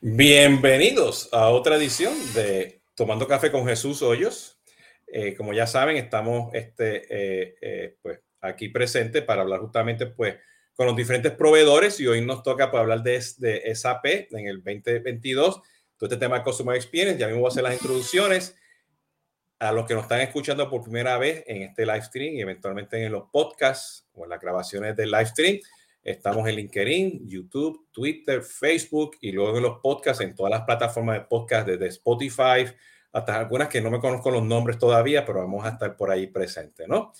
Bienvenidos a otra edición de Tomando Café con Jesús Hoyos. Eh, como ya saben, estamos este, eh, eh, pues, aquí presentes para hablar justamente pues, con los diferentes proveedores y hoy nos toca pues, hablar de, de SAP en el 2022, todo este tema de Customer Experience. Ya mismo voy a hacer las introducciones a los que nos están escuchando por primera vez en este live stream y eventualmente en los podcasts o en las grabaciones del live stream. Estamos en LinkedIn, YouTube, Twitter, Facebook y luego en los podcasts, en todas las plataformas de podcast, desde Spotify hasta algunas que no me conozco los nombres todavía, pero vamos a estar por ahí presentes, ¿no?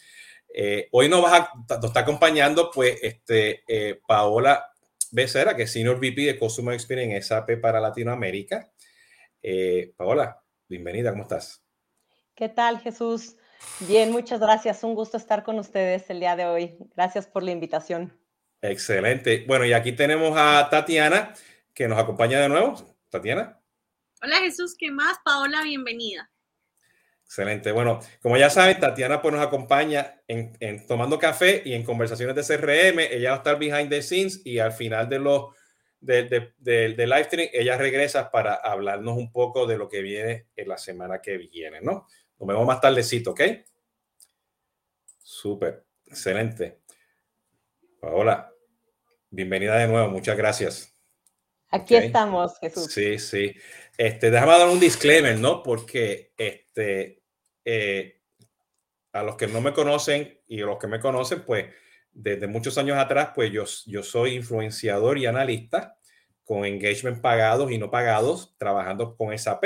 Eh, hoy nos, está acompañando, pues, este, eh, Paola Becerra, que es Senior VP de Customer Experience en SAP para Latinoamérica. Eh, Paola, bienvenida, ¿cómo estás? ¿Qué tal, Jesús? Bien, muchas gracias. Un gusto estar con ustedes el día de hoy. Gracias por la invitación. Excelente. Bueno, y aquí tenemos a Tatiana, que nos acompaña de nuevo. Tatiana. Hola Jesús, ¿qué más? Paola, bienvenida. Excelente. Bueno, como ya saben, Tatiana pues nos acompaña en, tomando café y en conversaciones de CRM. Ella va a estar behind the scenes y al final de los del de, de, live stream, ella regresa para hablarnos un poco de lo que viene en la semana que viene, ¿no? Nos vemos más tardecito, ¿ok? Súper, excelente. Paola, bienvenida de nuevo, muchas gracias. Aquí estamos, Jesús. Sí, sí. Este, déjame dar un disclaimer, ¿no? Porque este, eh, a los que no me conocen y a los que me conocen, pues desde muchos años atrás, pues yo, yo soy influenciador y analista con engagement pagados y no pagados, trabajando con SAP.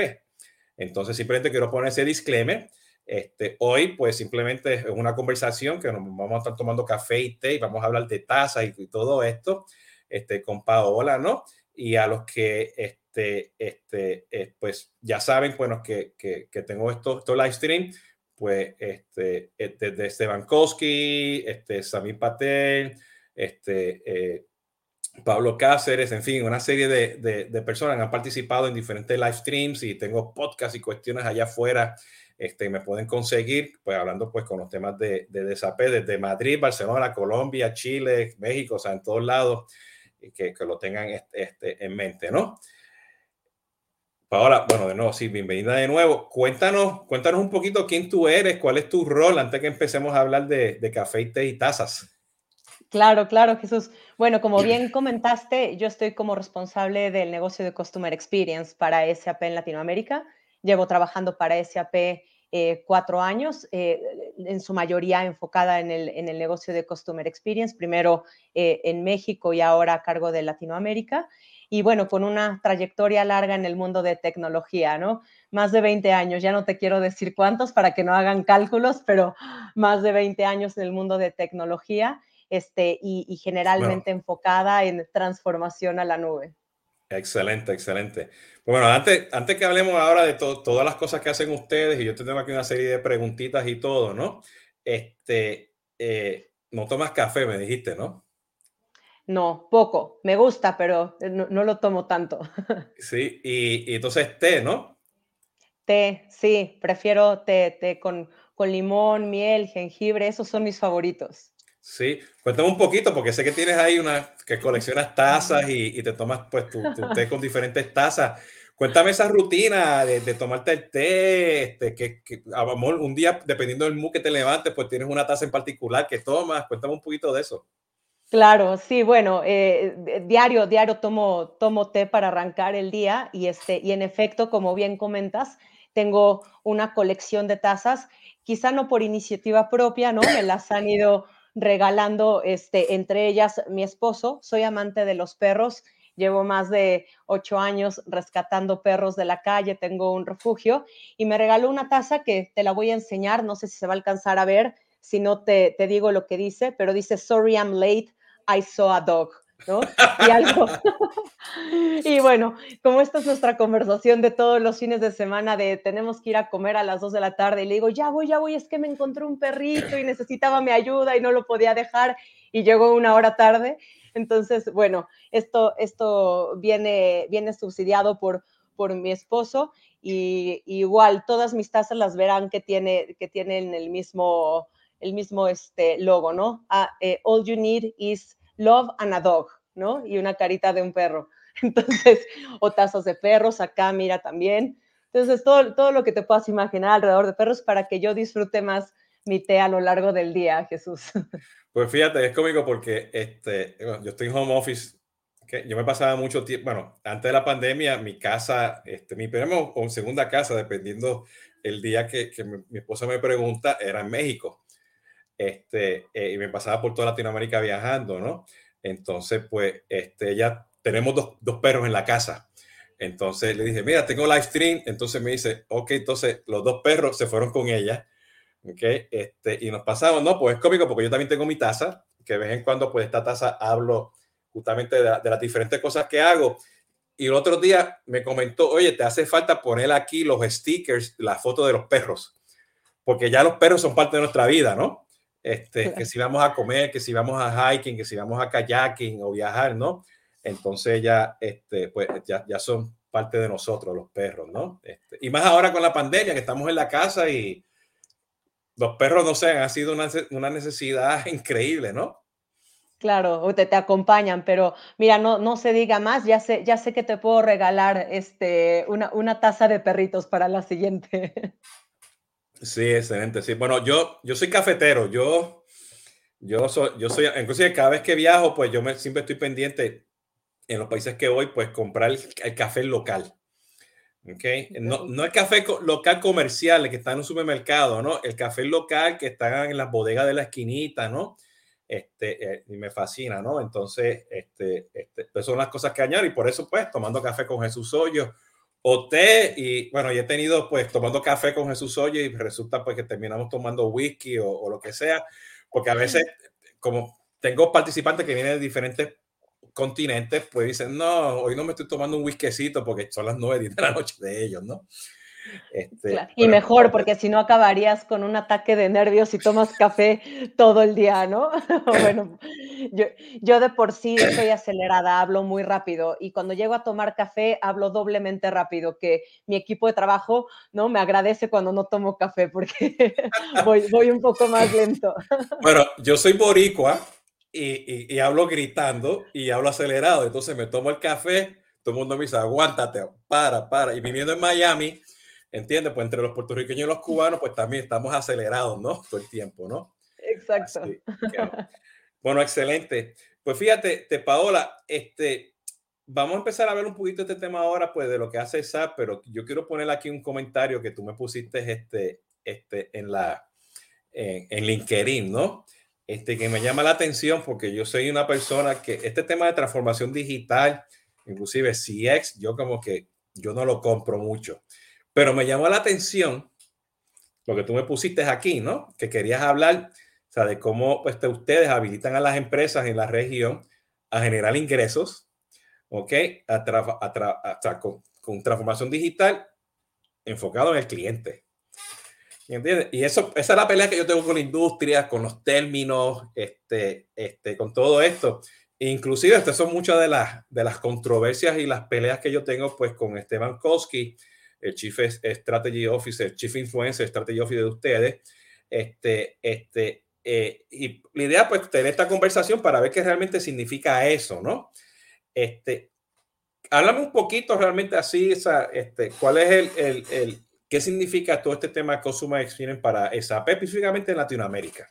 Entonces, simplemente quiero poner ese disclaimer este, hoy, pues simplemente es una conversación que nos vamos a estar tomando café y té y vamos a hablar de tazas y, todo esto este, con Paola, ¿no? Y a los que, este, este, eh, pues ya saben, bueno, que, que, que tengo estos esto live stream, pues este, eh, desde Esteban Koski, este, Samir Patel, este, eh, Pablo Cáceres, en fin, una serie de, de, de, personas han participado en diferentes live streams y tengo podcasts y cuestiones allá afuera este, me pueden conseguir, pues hablando pues con los temas de, de desde Madrid, Barcelona, Colombia, Chile, México, o sea, en todos lados, que, que lo tengan este, este, en mente, ¿no? Paola, bueno, de nuevo, sí, bienvenida de nuevo. Cuéntanos, cuéntanos un poquito quién tú eres, cuál es tu rol antes que empecemos a hablar de, de café y té y tazas. Claro, claro, Jesús. Bueno, como bien comentaste, yo estoy como responsable del negocio de Customer Experience para SAP en Latinoamérica. Llevo trabajando para SAP eh, cuatro años, eh, en su mayoría enfocada en el, en el, negocio de Customer Experience, primero eh, en México y ahora a cargo de Latinoamérica. Y bueno, con una trayectoria larga en el mundo de tecnología, ¿no? Más de 20 años, ya no te quiero decir cuántos para que no hagan cálculos, pero más de 20 años en el mundo de tecnología este, y, y generalmente enfocada en transformación a la nube. Excelente, excelente. Bueno, antes, antes que hablemos ahora de todas las cosas que hacen ustedes, y yo te tengo aquí una serie de preguntitas y todo, ¿no? Este, eh, no tomas café, me dijiste, ¿no? No, poco. Me gusta, pero no, no lo tomo tanto. Sí, y, y, entonces té, ¿no? Té, sí, prefiero té, té con, con limón, miel, jengibre, esos son mis favoritos. Sí, cuéntame un poquito, porque sé que tienes ahí una, que coleccionas tazas y, y te tomas pues tu, tu, té con diferentes tazas. Cuéntame esa rutina de, de tomarte el té, este, que, que amor, un día, dependiendo del mood que te levantes, pues tienes una taza en particular que tomas. Cuéntame un poquito de eso. Claro, sí, bueno, eh, diario, diario tomo, tomo té para arrancar el día y, este, y en efecto, como bien comentas, tengo una colección de tazas, quizá no por iniciativa propia, ¿no? Me las han ido regalando, este, entre ellas mi esposo. Soy amante de los perros. Llevo más de ocho años rescatando perros de la calle, tengo un refugio y me regaló una taza que te la voy a enseñar, no sé si se va a alcanzar a ver, si no te, te digo lo que dice, pero dice, sorry I'm late, I saw a dog. ¿No? Y algo. y bueno, como esta es nuestra conversación de todos los fines de semana de tenemos que ir a comer a las 2 de la tarde y le digo, ya voy, ya voy, es que me encontré un perrito y necesitaba mi ayuda y no lo podía dejar y llegó una hora tarde. Entonces, bueno, esto, esto viene, viene subsidiado por, por mi esposo y, y igual todas mis tazas las verán que, tiene, que tienen el mismo, el mismo este, logo, ¿no? Uh, eh, all you need is love and a dog, ¿no? Y una carita de un perro. Entonces, o tazas de perros, acá mira también. Entonces, todo, todo lo que te puedas imaginar alrededor de perros para que yo disfrute más mi té a lo largo del día, Jesús. Pues fíjate, es cómico porque este, yo estoy en home office, que yo me pasaba mucho tiempo, bueno, antes de la pandemia, mi casa, este, mi primera o segunda casa, dependiendo el día que, que mi, esposa me pregunta, era en México. Este, eh, y me pasaba por toda Latinoamérica viajando, ¿no? Entonces, pues, este, ya tenemos dos, dos perros en la casa. Entonces le dije, mira, tengo live stream. Entonces me dice, ok, entonces los dos perros se fueron con ella Okay, este, y nos pasamos, no, pues es cómico porque yo también tengo mi taza, que de vez en cuando, pues esta taza hablo justamente de, las diferentes cosas que hago. Y el otro día me comentó, oye, te hace falta poner aquí los stickers, la foto de los perros, porque ya los perros son parte de nuestra vida, ¿no? Este, que si vamos a comer, que si vamos a hiking, que si vamos a kayaking o viajar, ¿no? Entonces ya, este, pues ya, ya son parte de nosotros los perros, ¿no? Este, y más ahora con la pandemia, que estamos en la casa y, los perros, no sé, ha sido una, necesidad increíble, ¿no? Claro, te, te acompañan, pero mira, no, no se diga más, ya sé, ya sé que te puedo regalar este, una, una taza de perritos para la siguiente. Sí, excelente, sí. Bueno, yo, yo soy cafetero, yo, yo soy, yo soy, inclusive cada vez que viajo, pues yo me, siempre estoy pendiente en los países que voy, pues comprar el café local. Okay. No, no el café local comercial que está en un supermercado, ¿no? El café local que está en las bodegas de la esquinita, ¿no? Este, eh, y me fascina, ¿no? Entonces, este, este, pues son las cosas que añado y por eso, pues, tomando café con Jesús Hoyo o té y, bueno, y he tenido, pues, tomando café con Jesús Hoyo y resulta, pues, que terminamos tomando whisky o, o lo que sea, porque a veces, como tengo participantes que vienen de diferentes continentes, pues dicen, no, hoy no me estoy tomando un whiskecito porque son las nueve de la noche de ellos, ¿no? Este, y mejor, porque si no acabarías con un ataque de nervios si tomas café todo el día, ¿no? bueno, yo, yo, de por sí soy acelerada, hablo muy rápido y cuando llego a tomar café hablo doblemente rápido, que mi equipo de trabajo, ¿no? Me agradece cuando no tomo café porque voy, voy un poco más lento. bueno, yo soy boricua y, y, hablo gritando y hablo acelerado. Entonces me tomo el café, todo el mundo me dice, aguántate, para, para. Y viviendo en Miami, ¿entiendes? Pues entre los puertorriqueños y los cubanos, pues también estamos acelerados, ¿no? Todo el tiempo, ¿no? Exacto. bueno, excelente. Pues fíjate, te Paola, este, vamos a empezar a ver un poquito este tema ahora, pues de lo que hace SAP, pero yo quiero poner aquí un comentario que tú me pusiste este, este, en la, en, en LinkedIn, ¿no? este, que me llama la atención porque yo soy una persona que este tema de transformación digital, inclusive CX, yo como que yo no lo compro mucho, pero me llamó la atención lo que tú me pusiste aquí, ¿no? Que querías hablar, o sea, de cómo pues, ustedes habilitan a las empresas en la región a generar ingresos, ¿ok? A con transformación digital enfocado en el cliente. Y eso, esa es la pelea que yo tengo con la industria, con los términos, este, este, con todo esto. Inclusive, estas son muchas de las, de las controversias y las peleas que yo tengo pues con Esteban Koski, el Chief Strategy Officer, Chief Influencer Strategy Officer de ustedes. Este, este, eh, y la idea pues tener esta conversación para ver qué realmente significa eso, ¿no? Este, háblame un poquito realmente así, este, cuál es el, el, ¿Qué significa todo este tema Consumer Experience para SAP, específicamente en Latinoamérica?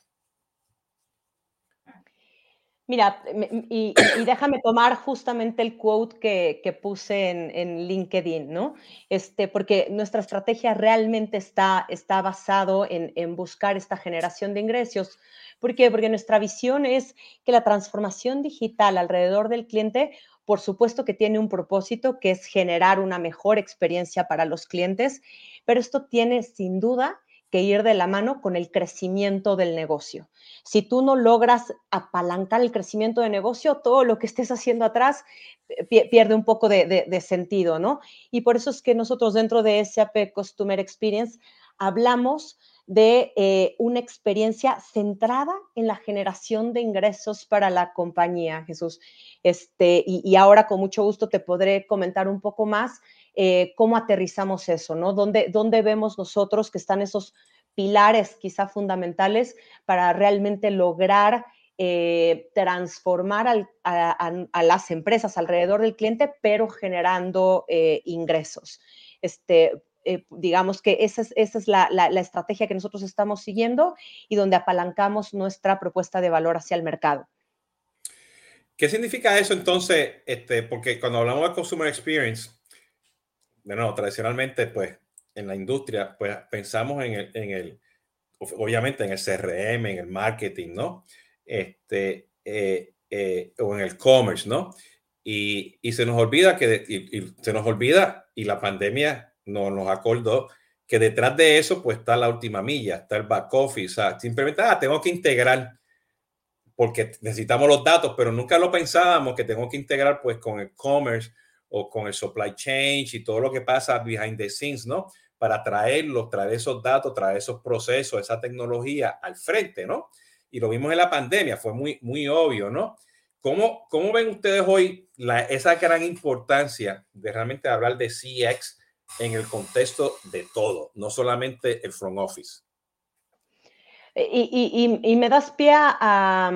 Mira, y, déjame tomar justamente el quote que, puse en, LinkedIn, ¿no? Este, porque nuestra estrategia realmente está, está basado en, en, buscar esta generación de ingresos. ¿Por qué? Porque nuestra visión es que la transformación digital alrededor del cliente por supuesto que tiene un propósito que es generar una mejor experiencia para los clientes, pero esto tiene sin duda que ir de la mano con el crecimiento del negocio. Si tú no logras apalancar el crecimiento de negocio, todo lo que estés haciendo atrás eh, pierde un poco de, sentido, ¿no? Y por eso es que nosotros dentro de SAP Customer Experience hablamos de eh, una experiencia centrada en la generación de ingresos para la compañía, Jesús. Este, y, ahora con mucho gusto te podré comentar un poco más eh, cómo aterrizamos eso, ¿no? ¿Dónde, ¿Dónde vemos nosotros que están esos pilares quizá fundamentales para realmente lograr eh, transformar a, las empresas alrededor del cliente, pero generando eh, ingresos. Este, digamos que esa es, esa es la, estrategia que nosotros estamos siguiendo y donde apalancamos nuestra propuesta de valor hacia el mercado. ¿Qué significa eso entonces? Este, porque cuando hablamos de Consumer Experience, de tradicionalmente, pues, en la industria, pues, pensamos en el, en el obviamente, en el CRM, en el marketing, ¿no? este, eh, eh, o en el commerce, ¿no? Y, y se nos olvida que, y, se nos olvida, y la pandemia no, nos acordó, que detrás de eso, pues está la última milla, está el back office, o sea, simplemente, ah, tengo que integrar, porque necesitamos los datos, pero nunca lo pensábamos que tengo que integrar, pues, con el commerce o con el supply chain y todo lo que pasa behind the scenes, ¿no? Para traerlos, traer esos datos, traer esos procesos, esa tecnología al frente, ¿no? y lo vimos en la pandemia, fue muy, muy obvio, ¿no? ¿Cómo, cómo ven ustedes hoy la, esa gran importancia de realmente hablar de CX en el contexto de todo, no solamente el front office? Y, me das pie a,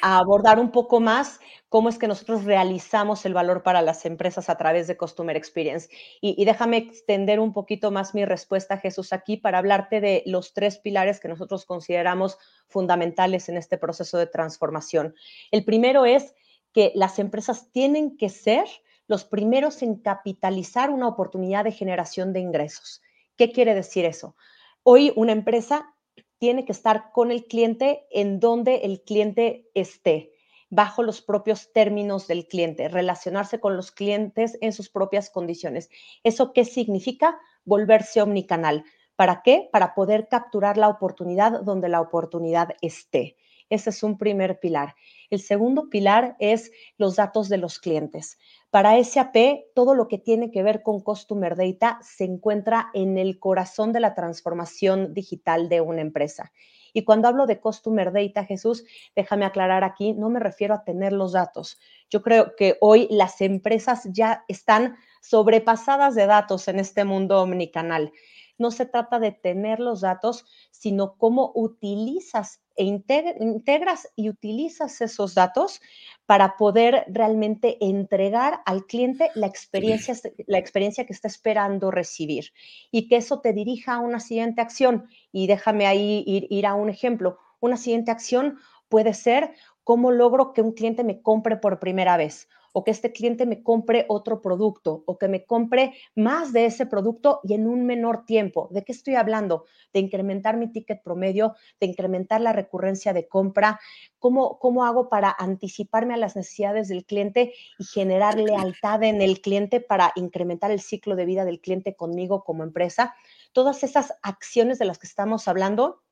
abordar un poco más cómo es que nosotros realizamos el valor para las empresas a través de Customer Experience. Y, déjame extender un poquito más mi respuesta, Jesús, aquí para hablarte de los tres pilares que nosotros consideramos fundamentales en este proceso de transformación. El primero es que las empresas tienen que ser los primeros en capitalizar una oportunidad de generación de ingresos. ¿Qué quiere decir eso? Hoy una empresa tiene que estar con el cliente en donde el cliente esté, bajo los propios términos del cliente, relacionarse con los clientes en sus propias condiciones. ¿Eso qué significa? Volverse omnicanal. ¿Para qué? Para poder capturar la oportunidad donde la oportunidad esté. Ese es un primer pilar. El segundo pilar es los datos de los clientes. Para SAP, todo lo que tiene que ver con Customer Data se encuentra en el corazón de la transformación digital de una empresa. Y cuando hablo de Customer Data, Jesús, déjame aclarar aquí, no me refiero a tener los datos. Yo creo que hoy las empresas ya están sobrepasadas de datos en este mundo omnicanal no se trata de tener los datos, sino cómo utilizas e integras y utilizas esos datos para poder realmente entregar al cliente la experiencia, la experiencia que está esperando recibir y que eso te dirija a una siguiente acción. Y déjame ahí ir, ir a un ejemplo. Una siguiente acción puede ser cómo logro que un cliente me compre por primera vez o que este cliente me compre otro producto o que me compre más de ese producto y en un menor tiempo. ¿De qué estoy hablando? De incrementar mi ticket promedio, de incrementar la recurrencia de compra. ¿Cómo, cómo hago para anticiparme a las necesidades del cliente y generar lealtad en el cliente para incrementar el ciclo de vida del cliente conmigo como empresa? Todas esas acciones de las que estamos hablando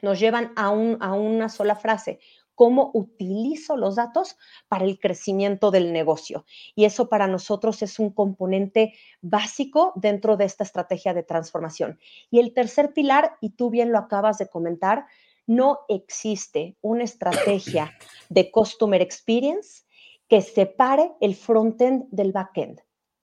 nos llevan a, un, a una sola frase, cómo utilizo los datos para el crecimiento del negocio. Y eso para nosotros es un componente básico dentro de esta estrategia de transformación. Y el tercer pilar, y tú bien lo acabas de comentar, no existe una estrategia de customer experience que separe el frontend del backend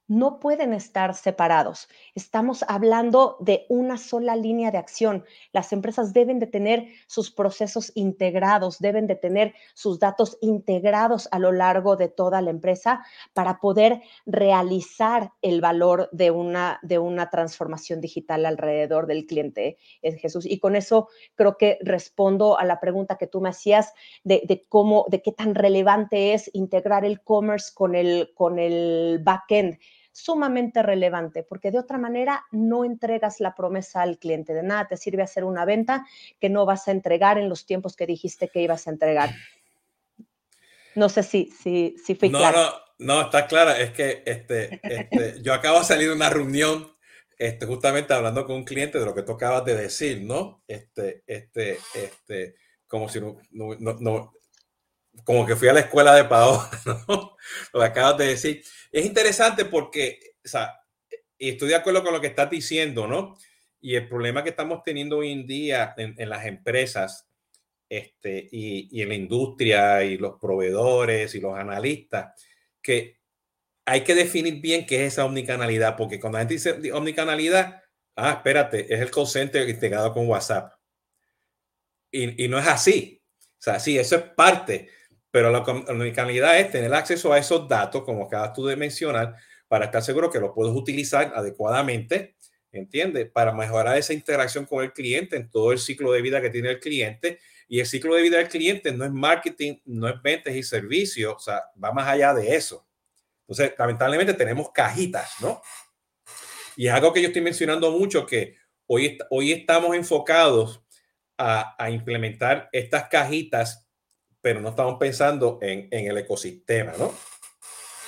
no pueden estar separados. Estamos hablando de una sola línea de acción. Las empresas deben de tener sus procesos integrados, deben de tener sus datos integrados a lo largo de toda la empresa para poder realizar el valor de una, de una transformación digital alrededor del cliente, eh, Jesús. Y con eso creo que respondo a la pregunta que tú me hacías de, de cómo, de qué tan relevante es integrar el commerce con el, con el backend sumamente relevante, porque de otra manera no entregas la promesa al cliente. De nada te sirve hacer una venta que no vas a entregar en los tiempos que dijiste que ibas a entregar. No sé si, si, si fui no, No, no, está clara. Es que este, este, yo acabo de salir de una reunión este, justamente hablando con un cliente de lo que tú acabas de decir, ¿no? Este, este, este, como si no, no, no como que fui a la escuela de Paola, ¿no? Lo que acabas de decir. Es interesante porque, o sea, estoy de acuerdo con lo que estás diciendo, ¿no? Y el problema que estamos teniendo hoy en día en, las empresas este, y, y, en la industria y los proveedores y los analistas, que hay que definir bien qué es esa omnicanalidad, porque cuando la gente dice omnicanalidad, ah, espérate, es el call center integrado con WhatsApp. Y, y no es así. O sea, sí, eso es parte, pero la omnicanalidad es tener acceso a esos datos, como acabas tú de mencionar, para estar seguro que los puedes utilizar adecuadamente, ¿entiendes? Para mejorar esa interacción con el cliente en todo el ciclo de vida que tiene el cliente. Y el ciclo de vida del cliente no es marketing, no es ventas y servicios, o sea, va más allá de eso. Entonces, lamentablemente tenemos cajitas, ¿no? Y es algo que yo estoy mencionando mucho, que hoy, hoy estamos enfocados a, a implementar estas cajitas, pero no estamos pensando en, en el ecosistema, ¿no?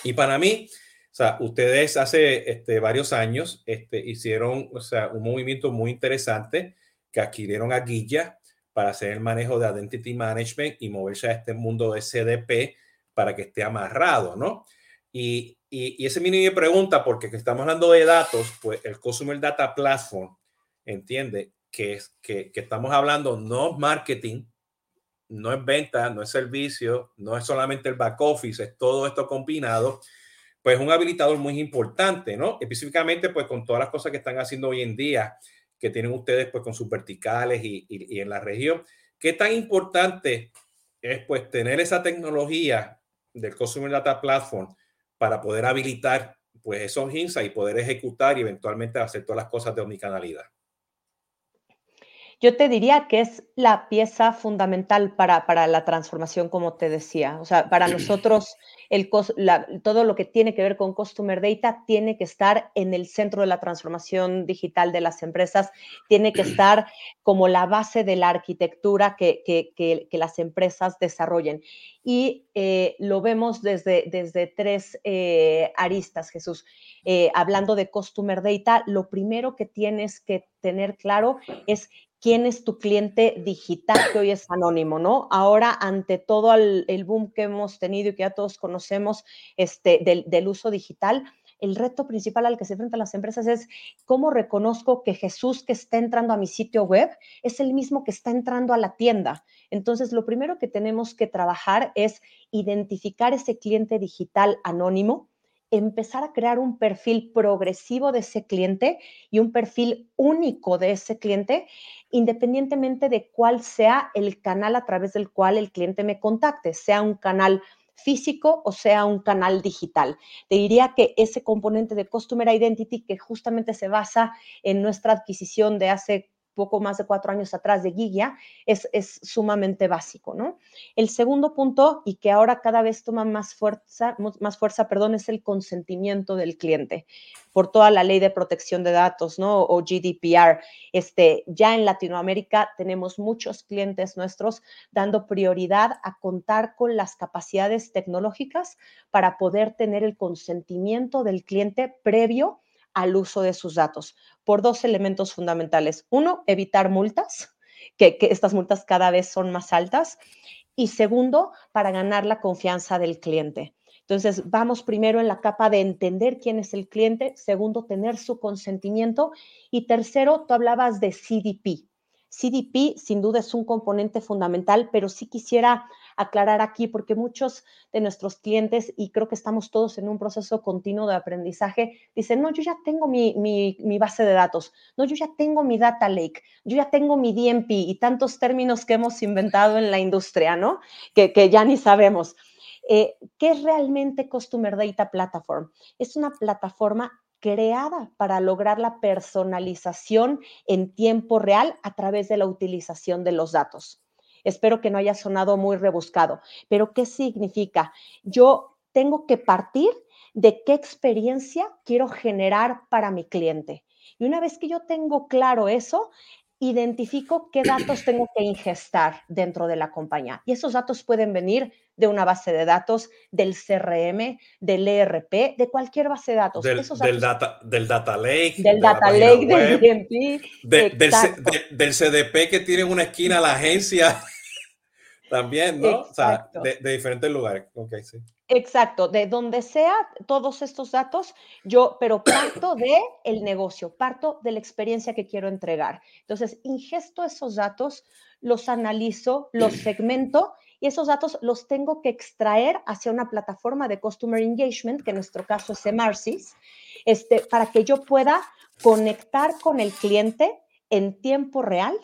Y para mí, o sea, ustedes hace este, varios años este, hicieron o sea, un movimiento muy interesante que adquirieron a Guilla para hacer el manejo de Identity Management y moverse a este mundo de CDP para que esté amarrado, ¿no? Y, y, ese mi pregunta, porque estamos hablando de datos, pues el Customer Data Platform entiende que, que, que estamos hablando no marketing, no es venta, no es servicio, no es solamente el back office, es todo esto combinado pues un habilitador muy importante, ¿no? Específicamente, pues con todas las cosas que están haciendo hoy en día, que tienen ustedes, pues con sus verticales y, en la región. ¿Qué tan importante es, pues, tener esa tecnología del Customer Data Platform para poder habilitar, pues, esos insights y poder ejecutar y eventualmente hacer todas las cosas de omnicanalidad? Yo te diría que es la pieza fundamental para, para la transformación, como te decía. O sea, para nosotros el, todo lo que tiene que ver con Customer Data tiene que estar en el centro de la transformación digital de las empresas, tiene que estar como la base de la arquitectura que, que, que, que las empresas desarrollen. Y eh, lo vemos desde, desde tres eh, aristas, Jesús. Eh, hablando de Customer Data, lo primero que tienes que tener claro es quién es tu cliente digital, que hoy es anónimo, ¿no? Ahora, ante todo el, boom que hemos tenido y que ya todos conocemos este, del, uso digital, el reto principal al que se enfrentan las empresas es cómo reconozco que Jesús que está entrando a mi sitio web es el mismo que está entrando a la tienda. Entonces, lo primero que tenemos que trabajar es identificar ese cliente digital anónimo, empezar a crear un perfil progresivo de ese cliente y un perfil único de ese cliente, independientemente de cuál sea el canal a través del cual el cliente me contacte, sea un canal físico o sea un canal digital. Te diría que ese componente de Customer Identity que justamente se basa en nuestra adquisición de hace poco más de cuatro años atrás de Guilla, es, es sumamente básico, ¿no? El segundo punto, y que ahora cada vez toma más fuerza, más fuerza, perdón, es el consentimiento del cliente por toda la ley de protección de datos, ¿no? O GDPR. Este, ya en Latinoamérica tenemos muchos clientes nuestros dando prioridad a contar con las capacidades tecnológicas para poder tener el consentimiento del cliente previo al uso de sus datos por dos elementos fundamentales. Uno, evitar multas, que, que estas multas cada vez son más altas. Y segundo, para ganar la confianza del cliente. Entonces, vamos primero en la capa de entender quién es el cliente, segundo, tener su consentimiento y tercero, tú hablabas de CDP. CDP sin duda es un componente fundamental, pero sí quisiera aclarar aquí porque muchos de nuestros clientes, y creo que estamos todos en un proceso continuo de aprendizaje, dicen, no, yo ya tengo mi, mi, base de datos, no, yo ya tengo mi data lake, yo ya tengo mi DMP y tantos términos que hemos inventado en la industria, ¿no? Que, que ya ni sabemos. Eh, ¿Qué es realmente Customer Data Platform? Es una plataforma creada para lograr la personalización en tiempo real a través de la utilización de los datos. Espero que no haya sonado muy rebuscado, pero ¿qué significa? Yo tengo que partir de qué experiencia quiero generar para mi cliente. Y una vez que yo tengo claro eso, identifico qué datos tengo que ingestar dentro de la compañía. Y esos datos pueden venir de una base de datos, del CRM, del ERP, de cualquier base de datos. Del, Esos del data, del data Lake. Del de Data Lake, del DMP. De, del, de, del, CDP que tiene una esquina la agencia también, ¿no? Exacto. O sea, de, diferentes lugares. Okay, sí. Exacto, de donde sea todos estos datos, yo, pero parto de el negocio, parto de la experiencia que quiero entregar. Entonces, ingesto esos datos, los analizo, los segmento y esos datos los tengo que extraer hacia una plataforma de Customer Engagement, que en nuestro caso es Emarsis, este, para que yo pueda conectar con el cliente en tiempo real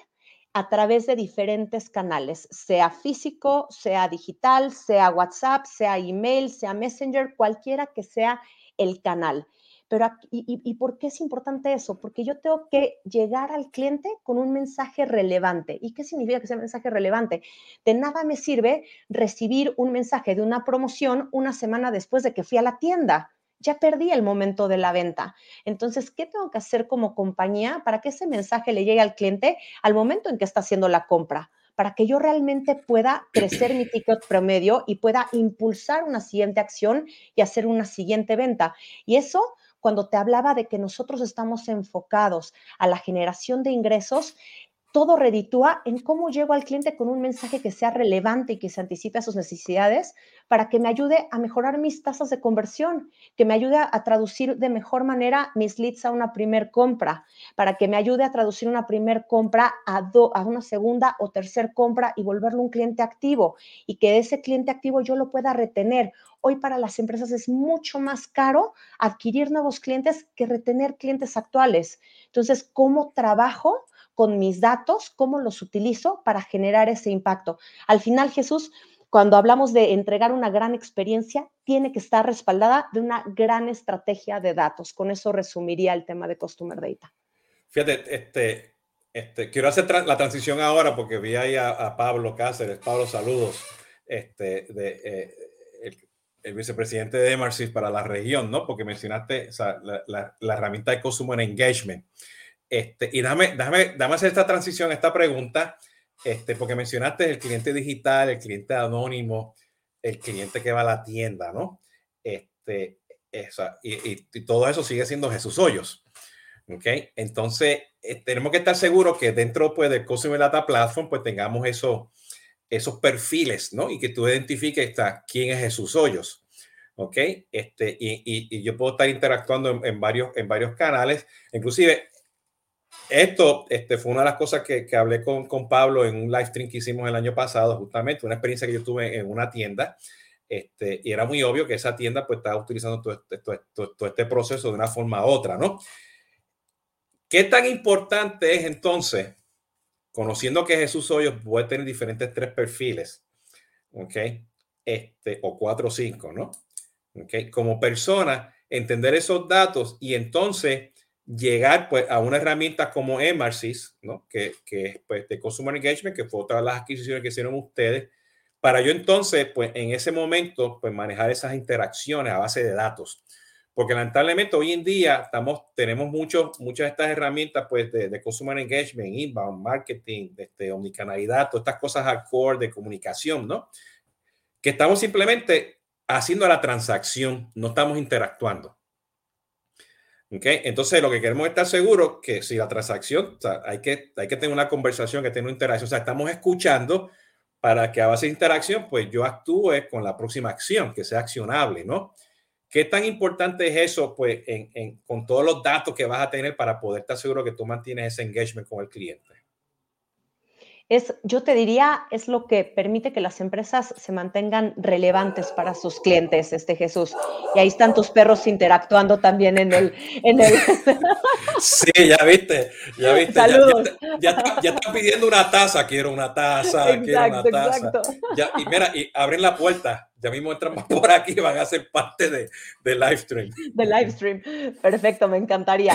a través de diferentes canales, sea físico, sea digital, sea WhatsApp, sea email, sea Messenger, cualquiera que sea el canal. Pero, y, por qué es importante eso? Porque yo tengo que llegar al cliente con un mensaje relevante. ¿Y qué significa que sea un mensaje relevante? De nada me sirve recibir un mensaje de una promoción una semana después de que fui a la tienda. Ya perdí el momento de la venta. Entonces, ¿qué tengo que hacer como compañía para que ese mensaje le llegue al cliente al momento en que está haciendo la compra? para que yo realmente pueda crecer mi ticket promedio y pueda impulsar una siguiente acción y hacer una siguiente venta. Y eso cuando te hablaba de que nosotros estamos enfocados a la generación de ingresos, todo reditúa en cómo llego al cliente con un mensaje que sea relevante y que se anticipe a sus necesidades para que me ayude a mejorar mis tasas de conversión, que me ayude a traducir de mejor manera mis leads a una primer compra, para que me ayude a traducir una primer compra a, a una segunda o tercer compra y volverlo un cliente activo y que ese cliente activo yo lo pueda retener. Hoy para las empresas es mucho más caro adquirir nuevos clientes que retener clientes actuales. Entonces, ¿cómo trabajo? Con mis datos, cómo los utilizo para generar ese impacto. Al final, Jesús, cuando hablamos de entregar una gran experiencia, tiene que estar respaldada de una gran estrategia de datos. Con eso resumiría el tema de Customer Data. Fíjate, este, este, quiero hacer la transición ahora porque vi ahí a, Pablo Cáceres. Pablo, saludos. Este, de, eh, el, vicepresidente de Emarsis para la región, ¿no? Porque mencionaste la, la, herramienta de Customer Engagement. Este, y dame, dame, dame hacer esta transición, esta pregunta, este, porque mencionaste el cliente digital, el cliente anónimo, el cliente que va a la tienda, ¿no? Este, esa, y, todo eso sigue siendo Jesús Hoyos. ¿Ok? Entonces, eh, tenemos que estar seguros que dentro pues, del Customer Data Platform, pues tengamos eso, esos perfiles, ¿no? Y que tú identifiques quién es Jesús Hoyos. ¿Ok? Este, y, y, yo puedo estar interactuando en, en, varios, en varios canales. Inclusive, esto este, fue una de las cosas que, que hablé con, con, Pablo en un live stream que hicimos el año pasado, justamente, una experiencia que yo tuve en una tienda. Este, y era muy obvio que esa tienda pues estaba utilizando todo este, todo, todo este proceso de una forma u otra, ¿no? ¿Qué tan importante es entonces, conociendo que Jesús Hoyos puede tener diferentes tres perfiles, ¿ok? Este, o cuatro o cinco, ¿no? ¿Ok? Como persona, entender esos datos y entonces llegar pues, a una herramienta como Emarsis, ¿no? que, es pues, de Consumer Engagement, que fue otra de las adquisiciones que hicieron ustedes, para yo entonces, pues en ese momento, pues manejar esas interacciones a base de datos. Porque lamentablemente hoy en día estamos, tenemos mucho, muchas de estas herramientas pues, de, de Consumer Engagement, inbound, marketing, este, omnicanalidad, todas estas cosas hardcore de comunicación, ¿no? Que estamos simplemente haciendo la transacción, no estamos interactuando. Okay. Entonces, lo que queremos estar seguros que si la transacción, hay, que, hay que tener una conversación, que tener una interacción, o sea, estamos escuchando para que a base de interacción, pues yo actúe con la próxima acción, que sea accionable, ¿no? ¿Qué tan importante es eso, pues, en, con todos los datos que vas a tener para poder estar seguro que tú mantienes ese engagement con el cliente? Es, yo te diría, es lo que permite que las empresas se mantengan relevantes para sus clientes, este Jesús. Y ahí están tus perros interactuando también en el... En el... Sí, ya viste, ya viste. Saludos. Ya, ya, están pidiendo una taza, quiero una taza, quiero una taza. Ya, y mira, y abren la puerta ya mismo entramos por aquí y van a ser parte de, de live stream. De live stream. Perfecto, me encantaría.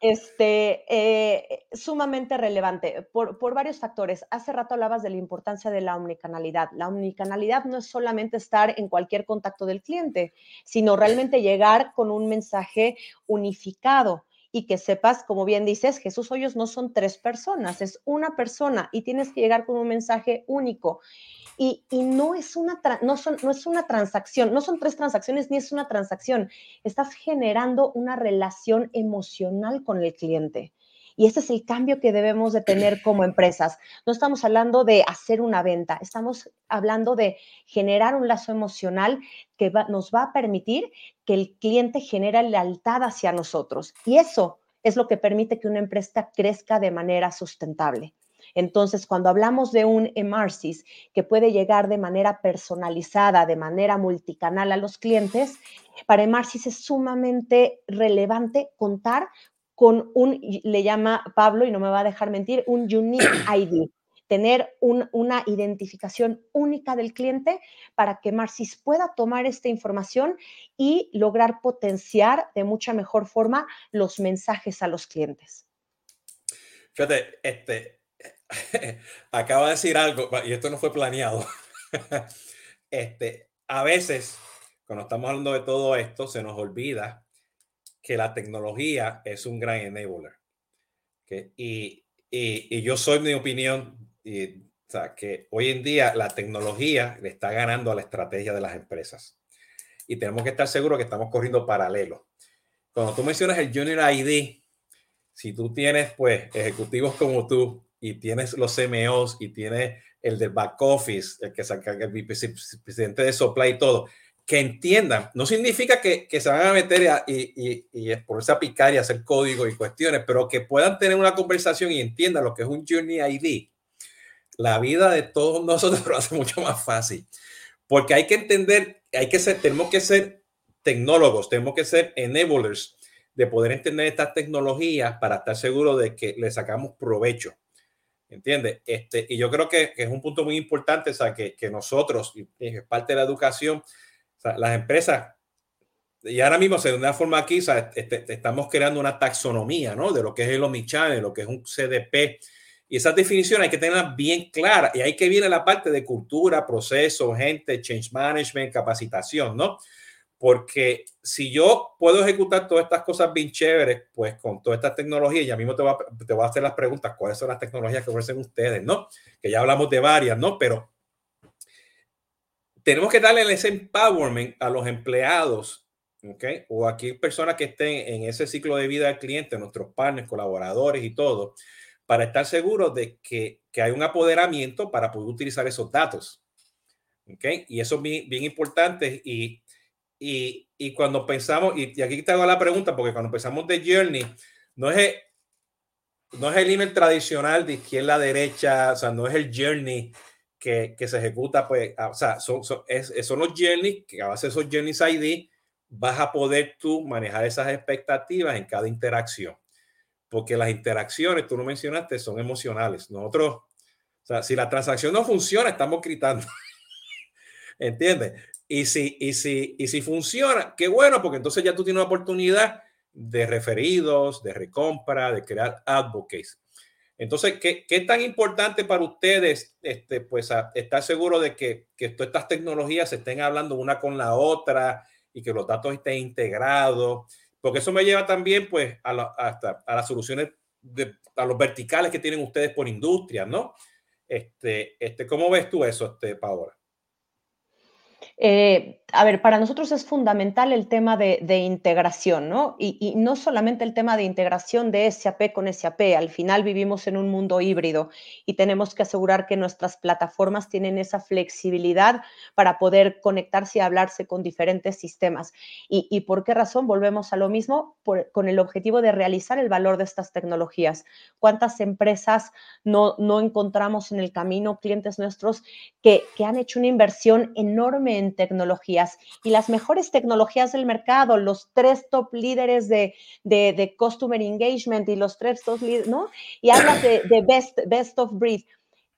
Este, eh, sumamente relevante por, por, varios factores. Hace rato hablabas de la importancia de la omnicanalidad. La omnicanalidad no es solamente estar en cualquier contacto del cliente, sino realmente llegar con un mensaje unificado y que sepas, como bien dices, Jesús Hoyos no son tres personas, es una persona y tienes que llegar con un mensaje único. Y, no, es una no, son, no es una transacción, no son tres transacciones ni es una transacción. Estás generando una relación emocional con el cliente. Y ese es el cambio que debemos de tener como empresas. No estamos hablando de hacer una venta, estamos hablando de generar un lazo emocional que nos va a permitir que el cliente genere lealtad hacia nosotros. Y eso es lo que permite que una empresa crezca de manera sustentable. Entonces, cuando hablamos de un emarsis que puede llegar de manera personalizada, de manera multicanal a los clientes, para emarsis es sumamente relevante contar con un, le llama Pablo y no me va a dejar mentir, un unique ID. tener una identificación única del cliente para que Marcis pueda tomar esta información y lograr potenciar de mucha mejor forma los mensajes a los clientes. Fíjate, este, acaba de decir algo, y esto no fue planeado. este, a veces, cuando estamos hablando de todo esto, se nos olvida que la tecnología es un gran enabler. Y, y, yo soy mi opinión, y, o sea, que hoy en día la tecnología le está ganando a la estrategia de las empresas. Y tenemos que estar seguros que estamos corriendo paralelo. Cuando tú mencionas el Junior ID, si tú tienes pues ejecutivos como tú y tienes los CMOs y tienes el del back office, el que saca el vicepresidente de supply y todo, que entiendan, no significa que, que se van a meter y, y, y ponerse a picar y hacer código y cuestiones, pero que puedan tener una conversación y entiendan lo que es un Journey ID. La vida de todos nosotros lo hace mucho más fácil, porque hay que entender, hay que ser, tenemos que ser tecnólogos, tenemos que ser enablers de poder entender estas tecnologías para estar seguro de que le sacamos provecho. ¿Entiendes? Este, y yo creo que, que, es un punto muy importante, o sea, que, que nosotros, y es parte de la educación, las empresas, y ahora mismo, de una forma aquí, este, estamos creando una taxonomía, ¿no? De lo que es el omnichannel, lo que es un CDP. Y esas definiciones hay que tenerlas bien claras. Y ahí que viene la parte de cultura, proceso, gente, change management, capacitación, ¿no? Porque si yo puedo ejecutar todas estas cosas bien chéveres, pues con toda esta tecnología, ya mismo te voy, a, te voy a hacer las preguntas, ¿cuáles son las tecnologías que ofrecen ustedes, no? Que ya hablamos de varias, ¿no? Pero tenemos que darle ese empowerment a los empleados, ¿ok? O aquí personas que estén en ese ciclo de vida del cliente, nuestros partners, colaboradores y todo, para estar seguros de que, que hay un apoderamiento para poder utilizar esos datos. ¿Ok? Y eso es bien, bien importante. Y, y, y, cuando pensamos, y, y, aquí te hago la pregunta, porque cuando pensamos de Journey, no es el, no es el email tradicional de izquierda a derecha, o sea, no es el Journey que, que se ejecuta, pues, o sea, son, son, es, son los journeys, que a base de esos journeys ID vas a poder tú manejar esas expectativas en cada interacción. Porque las interacciones, tú lo mencionaste, son emocionales. Nosotros, o sea, si la transacción no funciona, estamos gritando. ¿Entiendes? Y si, y, si, y si funciona, qué bueno, porque entonces ya tú tienes una oportunidad de referidos, de recompra, de crear advocates. Entonces, ¿qué, ¿qué, tan importante para ustedes este, pues, estar seguro de que, que, todas estas tecnologías se estén hablando una con la otra y que los datos estén integrados? Porque eso me lleva también pues, a, hasta, a las soluciones, a los verticales que tienen ustedes por industria, ¿no? Este, este, ¿Cómo ves tú eso, este, Paola? Eh, a ver, para nosotros es fundamental el tema de, integración, ¿no? Y, no solamente el tema de integración de SAP con SAP, al final vivimos en un mundo híbrido y tenemos que asegurar que nuestras plataformas tienen esa flexibilidad para poder conectarse y hablarse con diferentes sistemas. ¿Y, por qué razón? Volvemos a lo mismo, con el objetivo de realizar el valor de estas tecnologías. ¿Cuántas empresas no encontramos en el camino, clientes nuestros, que, que han hecho una inversión enorme en tecnología? y las mejores tecnologías del mercado, los tres top líderes de, de, de customer engagement y los tres top líderes, ¿no? Y hablas de, de best, best of breed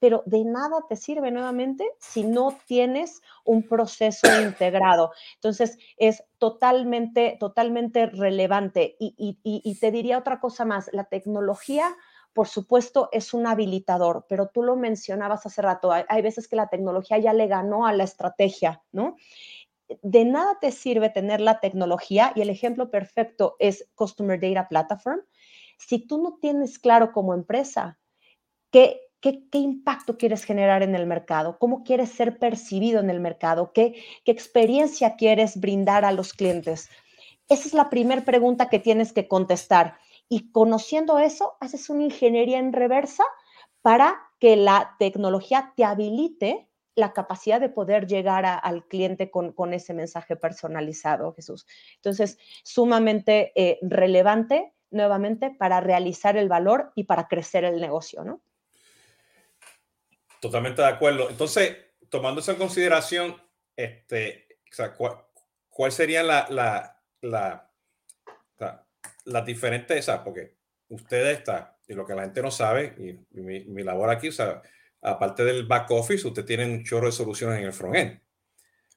pero de nada te sirve nuevamente si no tienes un proceso integrado. Entonces, es totalmente, totalmente relevante. Y, y, y, te diría otra cosa más, la tecnología, por supuesto, es un habilitador, pero tú lo mencionabas hace rato, hay, veces que la tecnología ya le ganó a la estrategia, ¿no? de nada te sirve tener la tecnología y el ejemplo perfecto es Customer Data Platform si tú no tienes claro como empresa qué, qué, qué impacto quieres generar en el mercado, cómo quieres ser percibido en el mercado, qué, qué experiencia quieres brindar a los clientes. Esa es la primera pregunta que tienes que contestar. Y conociendo eso, haces una ingeniería en reversa para que la tecnología te habilite la capacidad de poder llegar a, al cliente con, con, ese mensaje personalizado, Jesús. Entonces, sumamente eh, relevante nuevamente para realizar el valor y para crecer el negocio, ¿no? Totalmente de acuerdo. Entonces, tomando eso en consideración, este, o sea, ¿cuál, ¿cuál, sería la, la, la, la diferente, esa? Porque ustedes está, y lo que la gente no sabe, y, mi, mi, labor aquí, o sea, aparte del back office, usted tiene un chorro de soluciones en el front-end.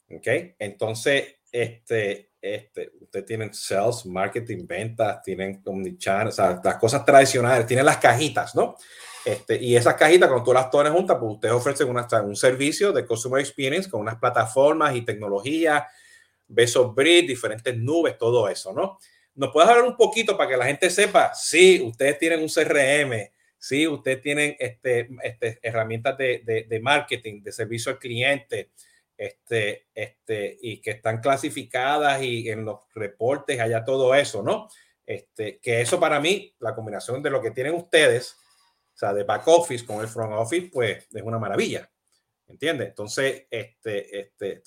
¿Ok? Entonces, este, este, usted tiene sales, marketing, ventas, tienen omnichannel, o sea, las cosas tradicionales, tienen las cajitas, ¿no? Este, y esas cajitas, cuando tú las pones juntas, pues usted ofrece una, un servicio de Customer Experience con unas plataformas y tecnología, besos Bridge, diferentes nubes, todo eso, ¿no? ¿Nos puedes hablar un poquito para que la gente sepa? Sí, ustedes tienen un CRM, sí, ustedes tienen este, este, herramientas de, de, marketing, de servicio al cliente, este, este, y que están clasificadas y en los reportes haya todo eso, ¿no? Este, que eso para mí, la combinación de lo que tienen ustedes, o sea, de back office con el front office, pues es una maravilla. ¿Entiendes? Entonces, este, este,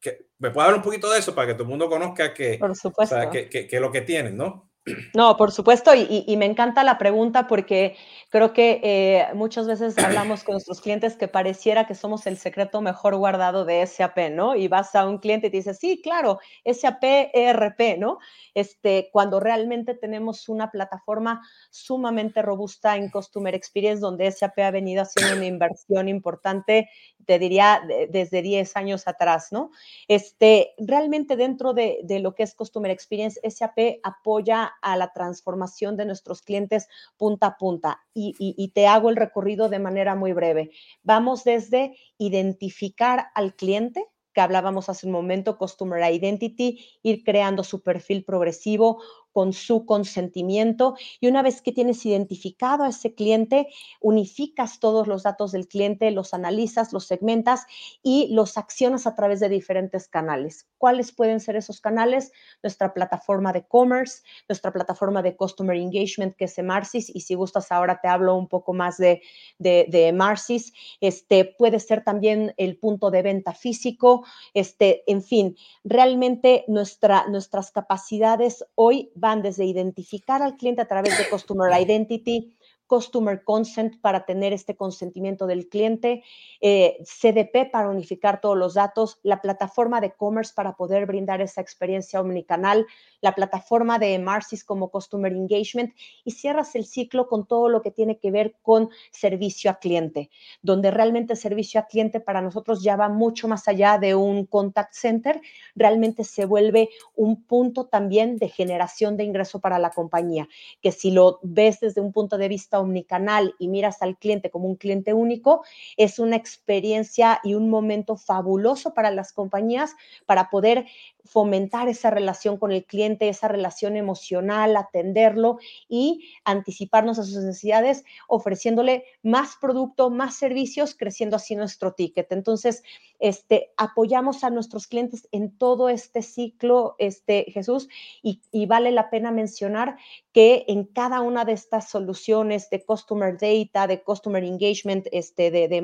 que, ¿me puede hablar un poquito de eso para que todo el mundo conozca que, Por supuesto. O que, que, que, lo que tienen, ¿no? No, por supuesto, y, y, me encanta la pregunta porque creo que eh, muchas veces hablamos con nuestros clientes que pareciera que somos el secreto mejor guardado de SAP, ¿no? Y vas a un cliente y te dice, sí, claro, SAP ERP, ¿no? Este, cuando realmente tenemos una plataforma sumamente robusta en Customer Experience, donde SAP ha venido haciendo una inversión importante, te diría, de, desde 10 años atrás, ¿no? Este, realmente dentro de, de lo que es Customer Experience, SAP apoya a la transformación de nuestros clientes punta a punta. Y, te hago el recorrido de manera muy breve. Vamos desde identificar al cliente, que hablábamos hace un momento, Customer Identity, ir creando su perfil progresivo, con su consentimiento y una vez que tienes identificado a ese cliente, unificas todos los datos del cliente, los analizas, los segmentas y los accionas a través de diferentes canales. ¿Cuáles pueden ser esos canales? Nuestra plataforma de commerce, nuestra plataforma de customer engagement que es Marcis y si gustas ahora te hablo un poco más de, de, de Marcis. Este puede ser también el punto de venta físico, este, en fin, realmente nuestra, nuestras capacidades hoy van desde identificar al cliente a través de Customer Identity, Customer Consent para tener este consentimiento del cliente, eh, CDP para unificar todos los datos, la plataforma de commerce para poder brindar esa experiencia omnicanal, la plataforma de Marcis como Customer Engagement y cierras el ciclo con todo lo que tiene que ver con servicio a cliente, donde realmente servicio a cliente para nosotros ya va mucho más allá de un contact center, realmente se vuelve un punto también de generación de ingreso para la compañía, que si lo ves desde un punto de vista omnicanal y miras al cliente como un cliente único, es una experiencia y un momento fabuloso para las compañías para poder fomentar esa relación con el cliente, esa relación emocional, atenderlo y anticiparnos a sus necesidades, ofreciéndole más producto, más servicios, creciendo así nuestro ticket. Entonces, este, apoyamos a nuestros clientes en todo este ciclo, este, Jesús, y, vale la pena mencionar que en cada una de estas soluciones de Customer Data, de Customer Engagement, este, de, de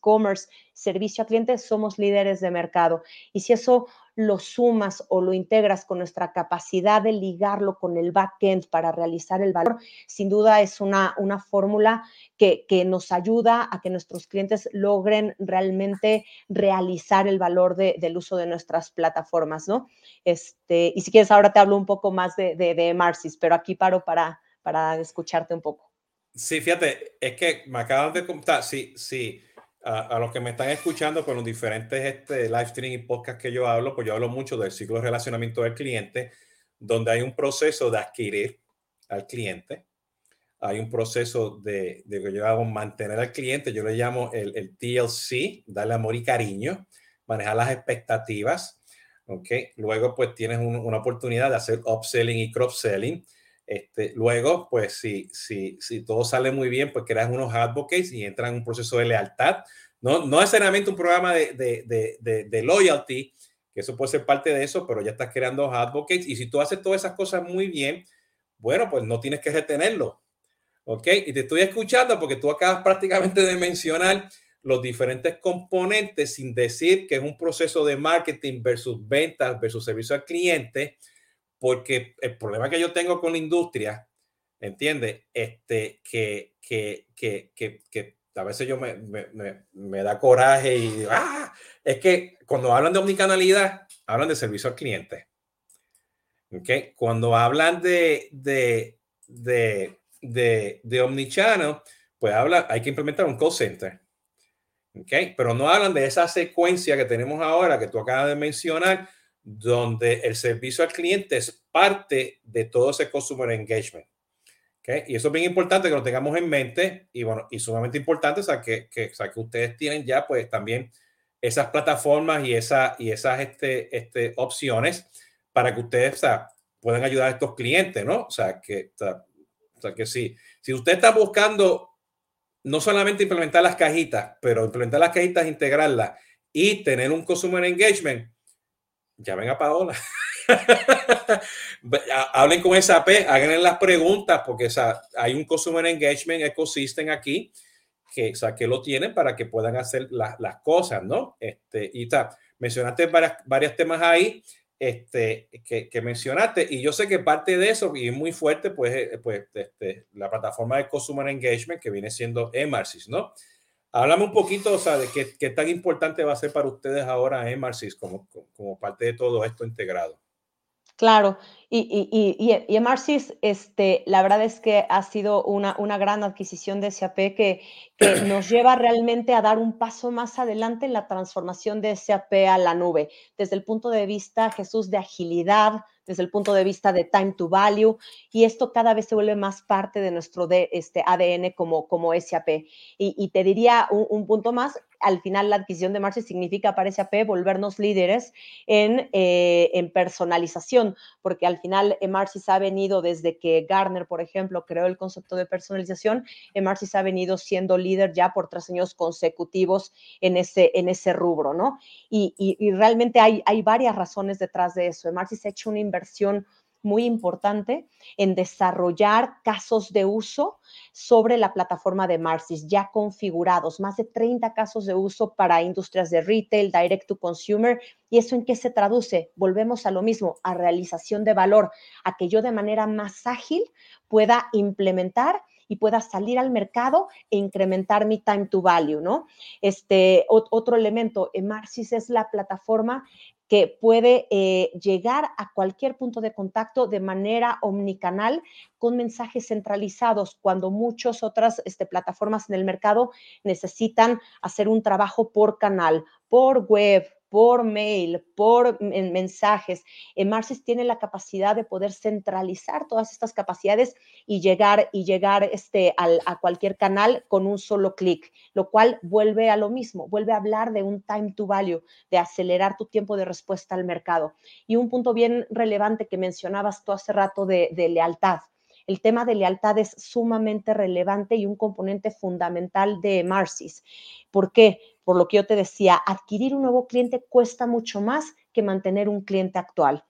Commerce, servicio a clientes, somos líderes de mercado. Y si eso lo sumas o lo integras con nuestra capacidad de ligarlo con el backend para realizar el valor, sin duda es una, una fórmula que, que, nos ayuda a que nuestros clientes logren realmente realizar el valor de, del uso de nuestras plataformas, ¿no? Este, y si quieres, ahora te hablo un poco más de, de, de Marcis, pero aquí paro para, para escucharte un poco. Sí, fíjate, es que me acaban de contar, sí, sí a, a, los que me están escuchando con los diferentes este, live stream y podcast que yo hablo, pues yo hablo mucho del ciclo de relacionamiento del cliente, donde hay un proceso de adquirir al cliente, hay un proceso de, de que yo hago mantener al cliente, yo le llamo el, el TLC, darle amor y cariño, manejar las expectativas, ¿ok? Luego pues tienes un, una oportunidad de hacer upselling y cross-selling, este, luego, pues si, si, si todo sale muy bien, pues creas unos advocates y entran en un proceso de lealtad. No, no necesariamente un programa de, de, de, de, de loyalty, que eso puede ser parte de eso, pero ya estás creando advocates. Y si tú haces todas esas cosas muy bien, bueno, pues no tienes que retenerlo. ¿Ok? Y te estoy escuchando porque tú acabas prácticamente de mencionar los diferentes componentes sin decir que es un proceso de marketing versus ventas versus servicio al cliente porque el problema que yo tengo con la industria, ¿entiendes? Este, que, que, que, que, que a veces yo me, me, me, me da coraje y ah, es que cuando hablan de omnicanalidad, hablan de servicio al cliente. ¿Okay? Cuando hablan de, de, de, de, de omnichannel, pues habla, hay que implementar un call center. ¿okay? Pero no hablan de esa secuencia que tenemos ahora, que tú acabas de mencionar, donde el servicio al cliente es parte de todo ese customer engagement. ¿okay? Y eso es bien importante que lo tengamos en mente y bueno, y sumamente importante, o sea, que, que, o sea, que ustedes tienen ya pues también esas plataformas y, esa, y esas este, este, opciones para que ustedes o sea, puedan ayudar a estos clientes, ¿no? O sea, que, o sea, que si, si usted está buscando no solamente implementar las cajitas, pero implementar las cajitas, integrarlas y tener un consumer engagement, llamen a Paola. Hablen con SAP, hagan las preguntas, porque o sea, hay un consumer engagement ecosystem aquí que, o sea, que lo tienen para que puedan hacer las cosas, ¿no? Este, y está, mencionaste varias, varios temas ahí este, que, que, mencionaste, y yo sé que parte de eso, y es muy fuerte, pues, eh, pues este, la plataforma de Consumer Engagement que viene siendo Emarsis, ¿no? Háblame un poquito, o sea, de qué, qué, tan importante va a ser para ustedes ahora Emarsis como, como parte de todo esto integrado. Claro, y, y, y, y Emarsis, este, la verdad es que ha sido una, una gran adquisición de SAP que, que nos lleva realmente a dar un paso más adelante en la transformación de SAP a la nube, desde el punto de vista, Jesús, de agilidad, desde el punto de vista de time to value, y esto cada vez se vuelve más parte de nuestro de, este, ADN como, como SAP. Y, y te diría un, un, punto más, al final la adquisición de Marcy significa para SAP volvernos líderes en, eh, en personalización, porque al final Emarsis ha venido desde que Garner, por ejemplo, creó el concepto de personalización, Emarsis ha venido siendo líder ya por tres años consecutivos en ese, en ese rubro, ¿no? Y, y, realmente hay, hay varias razones detrás de eso. Emarsis ha hecho una inversión muy importante en desarrollar casos de uso sobre la plataforma de Marsis ya configurados, más de 30 casos de uso para industrias de retail, direct to consumer. ¿Y eso en qué se traduce? Volvemos a lo mismo, a realización de valor, a que yo de manera más ágil pueda implementar y pueda salir al mercado e incrementar mi time to value, ¿no? Este otro elemento, Marsis es la plataforma que puede eh, llegar a cualquier punto de contacto de manera omnicanal con mensajes centralizados, cuando muchas otras este, plataformas en el mercado necesitan hacer un trabajo por canal, por web, por mail, por mensajes. Marsis tiene la capacidad de poder centralizar todas estas capacidades y llegar y llegar este, al, a cualquier canal con un solo clic, lo cual vuelve a lo mismo, vuelve a hablar de un time to value, de acelerar tu tiempo de respuesta al mercado. Y un punto bien relevante que mencionabas tú hace rato de, de lealtad. El tema de lealtad es sumamente relevante y un componente fundamental de Marsis. ¿Por qué? Por lo que yo te decía, adquirir un nuevo cliente cuesta mucho más que mantener un cliente actual.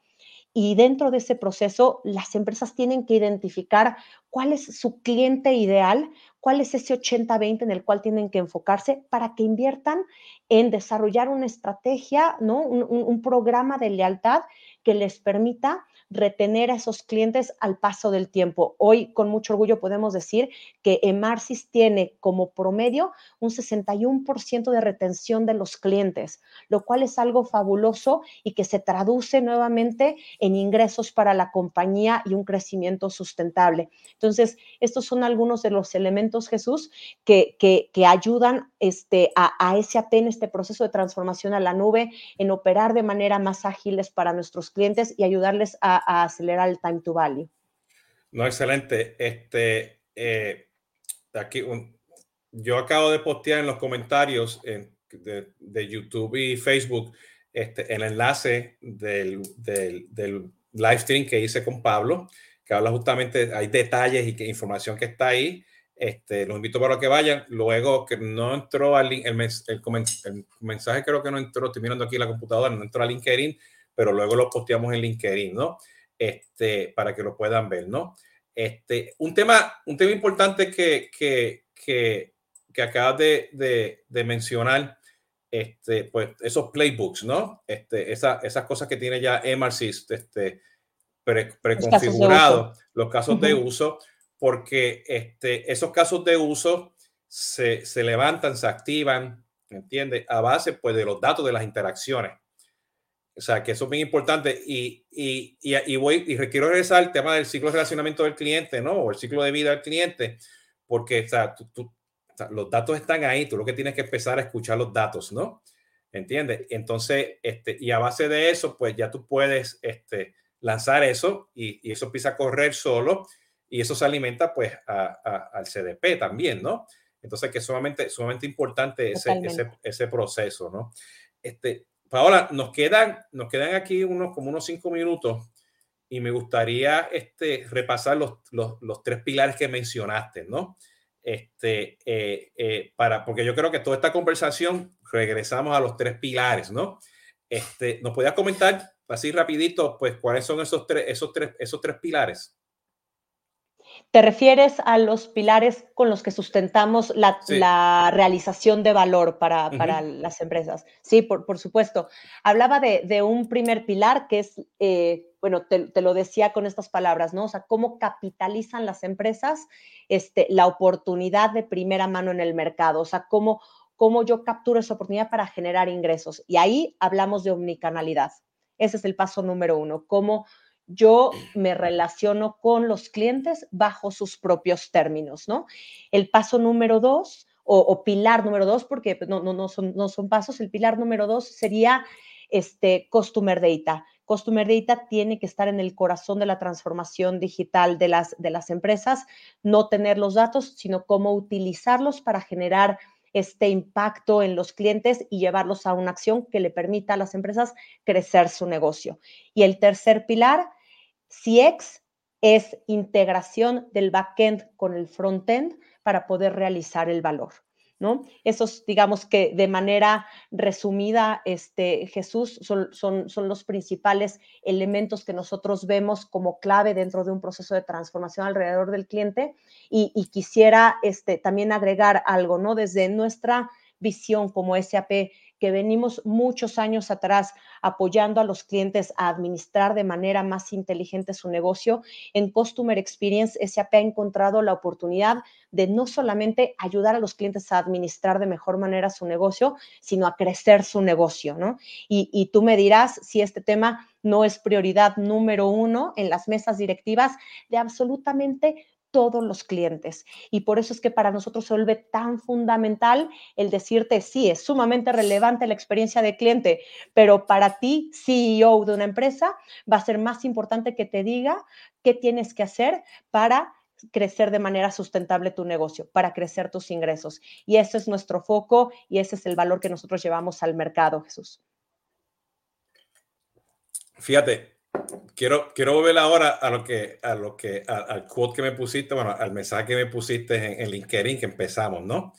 Y dentro de ese proceso, las empresas tienen que identificar cuál es su cliente ideal, cuál es ese 80-20 en el cual tienen que enfocarse para que inviertan en desarrollar una estrategia, ¿no? un, un, un programa de lealtad que les permita retener a esos clientes al paso del tiempo. Hoy, con mucho orgullo, podemos decir que Emarsis tiene como promedio un 61% de retención de los clientes, lo cual es algo fabuloso y que se traduce nuevamente en ingresos para la compañía y un crecimiento sustentable. Entonces, estos son algunos de los elementos, Jesús, que, que, ayudan este, a, a SAP en este proceso de transformación a la nube, en operar de manera más ágiles para nuestros clientes y ayudarles a a, acelerar el time to value. No, excelente. Este, eh, aquí un, yo acabo de postear en los comentarios en, de, de, YouTube y Facebook este, el enlace del, del, del, live stream que hice con Pablo, que habla justamente, hay detalles y que, información que está ahí. Este, los invito para que vayan. Luego que no entró al el, el, el, mensaje, creo que no entró, estoy mirando aquí la computadora, no entró a LinkedIn pero luego lo posteamos en LinkedIn, ¿no? Este, para que lo puedan ver, ¿no? Este, un tema, un tema importante que, que, que, que acabas de, de, de, mencionar, este, pues esos playbooks, ¿no? Este, esa, esas cosas que tiene ya Emarsis este, pre, preconfigurado, los casos de uso, porque este, esos casos de uso se, se levantan, se activan, ¿entiendes? A base pues, de los datos de las interacciones. O sea, que eso es bien importante y, y, y, y, voy y quiero regresar al tema del ciclo de relacionamiento del cliente, ¿no? O el ciclo de vida del cliente, porque o sea, tú, tú, los datos están ahí, tú lo que tienes que empezar a escuchar los datos, ¿no? ¿Entiendes? Entonces, este, y a base de eso, pues ya tú puedes este, lanzar eso y, eso empieza a correr solo y eso se alimenta pues al CDP también, ¿no? Entonces, que es sumamente, sumamente importante ese, ese, ese, proceso, ¿no? Este, Paola, nos quedan, nos quedan aquí unos como unos cinco minutos y me gustaría este, repasar los, los, los tres pilares que mencionaste, ¿no? Este, eh, eh, para, porque yo creo que toda esta conversación regresamos a los tres pilares, ¿no? Este, ¿Nos podías comentar así rapidito, pues, cuáles son esos tres, esos tres, esos tres pilares? ¿Te refieres a los pilares con los que sustentamos la, realización de valor para, las empresas? Sí, por, supuesto. Hablaba de, un primer pilar que es, eh, bueno, te, lo decía con estas palabras, ¿no? O sea, cómo capitalizan las empresas este, la oportunidad de primera mano en el mercado, o sea, cómo, cómo yo capturo esa oportunidad para generar ingresos. Y ahí hablamos de omnicanalidad. Ese es el paso número uno, cómo yo me relaciono con los clientes bajo sus propios términos, ¿no? El paso número dos, o, pilar número dos, porque no, no, no, son, no son pasos, el pilar número dos sería este Customer Data. Customer Data tiene que estar en el corazón de la transformación digital de las, de las empresas, no tener los datos, sino cómo utilizarlos para generar este impacto en los clientes y llevarlos a una acción que le permita a las empresas crecer su negocio. Y el tercer pilar, CX, es integración del backend con el frontend para poder realizar el valor. ¿no? Esos, digamos que de manera resumida, este, Jesús, son, son, son, los principales elementos que nosotros vemos como clave dentro de un proceso de transformación alrededor del cliente. Y, y quisiera este, también agregar algo, ¿no? Desde nuestra visión como SAP que venimos muchos años atrás apoyando a los clientes a administrar de manera más inteligente su negocio, en Customer Experience SAP ha encontrado la oportunidad de no solamente ayudar a los clientes a administrar de mejor manera su negocio, sino a crecer su negocio, ¿no? Y, y tú me dirás si este tema no es prioridad número uno en las mesas directivas de absolutamente todos los clientes. Y por eso es que para nosotros se vuelve tan fundamental el decirte, sí, es sumamente relevante la experiencia de cliente, pero para ti, CEO de una empresa, va a ser más importante que te diga qué tienes que hacer para crecer de manera sustentable tu negocio, para crecer tus ingresos. Y ese es nuestro foco y ese es el valor que nosotros llevamos al mercado, Jesús. Fíjate, quiero, quiero volver ahora a lo que, a lo que, al quote que me pusiste, bueno, al mensaje que me pusiste en, en LinkedIn que empezamos, ¿no?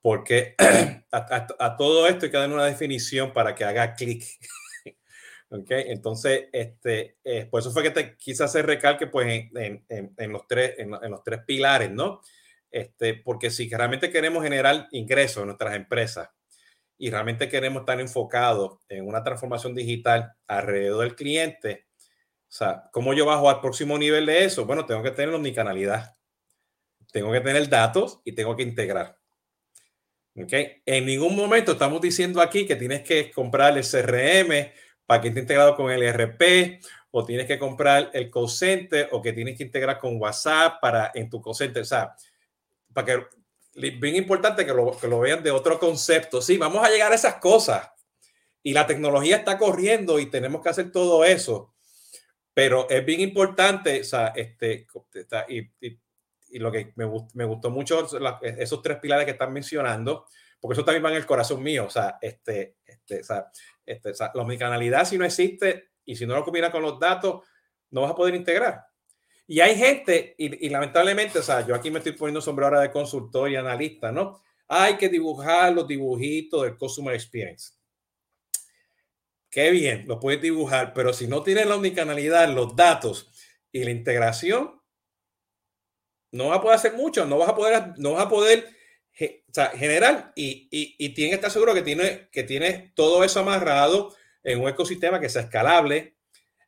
Porque a, todo esto hay que dar una definición para que haga clic. ¿Ok? Entonces, este, eh, por eso fue que te quise hacer recalque pues, en, en, en los, tres, en, los tres pilares, ¿no? Este, porque si realmente queremos generar ingresos en nuestras empresas y realmente queremos estar enfocados en una transformación digital alrededor del cliente, o sea, ¿cómo yo bajo al próximo nivel de eso? Bueno, tengo que tener omnicanalidad. Tengo que tener datos y tengo que integrar. ¿Ok? En ningún momento estamos diciendo aquí que tienes que comprar el CRM para que esté integrado con el ERP o tienes que comprar el call center o que tienes que integrar con WhatsApp para en tu call center. O sea, para que bien importante que lo, que lo vean de otro concepto. Sí, vamos a llegar a esas cosas y la tecnología está corriendo y tenemos que hacer todo eso pero es bien importante, o sea, este, y, y, y lo que me, me gustó mucho, esos tres pilares que están mencionando, porque eso también va en el corazón mío, o sea, este, este, o sea, este, o sea, la omnicanalidad si no existe y si no lo combina con los datos, no vas a poder integrar. Y hay gente, y, y, lamentablemente, o sea, yo aquí me estoy poniendo sombrero ahora de consultor y analista, ¿no? Hay que dibujar los dibujitos del Customer Experience qué bien, lo puedes dibujar, pero si no tienes la omnicanalidad, los datos y la integración, no vas a poder hacer mucho, no vas a poder, no vas a poder generar y, y, y tienes que estar seguro que tiene, que tiene todo eso amarrado en un ecosistema que sea escalable,